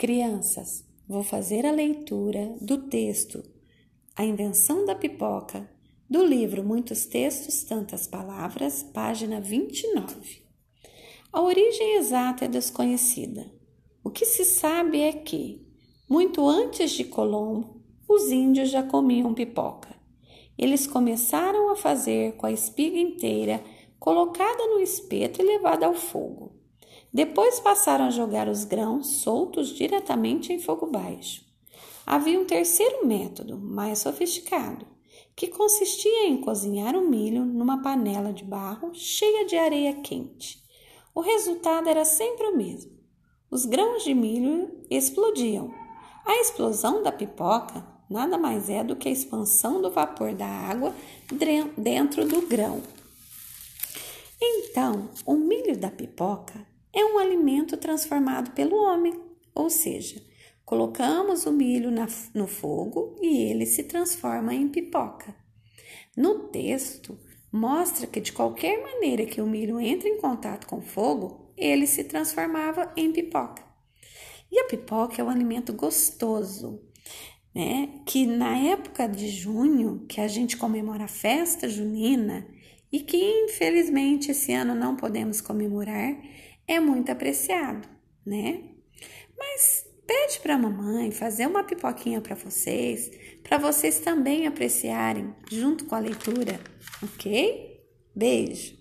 Crianças, vou fazer a leitura do texto A Invenção da Pipoca, do livro Muitos Textos, Tantas Palavras, página 29. A origem exata é desconhecida. O que se sabe é que, muito antes de Colombo, os índios já comiam pipoca. Eles começaram a fazer com a espiga inteira, colocada no espeto e levada ao fogo. Depois passaram a jogar os grãos soltos diretamente em fogo baixo. Havia um terceiro método, mais sofisticado, que consistia em cozinhar o milho numa panela de barro cheia de areia quente. O resultado era sempre o mesmo. Os grãos de milho explodiam. A explosão da pipoca nada mais é do que a expansão do vapor da água dentro do grão. Então, o milho da pipoca é um alimento transformado pelo homem, ou seja, colocamos o milho na, no fogo e ele se transforma em pipoca. No texto, mostra que de qualquer maneira que o milho entra em contato com fogo, ele se transformava em pipoca. E a pipoca é um alimento gostoso, né? Que na época de junho, que a gente comemora a festa junina e que infelizmente esse ano não podemos comemorar, é muito apreciado, né? Mas pede para a mamãe fazer uma pipoquinha para vocês, para vocês também apreciarem junto com a leitura, ok? Beijo!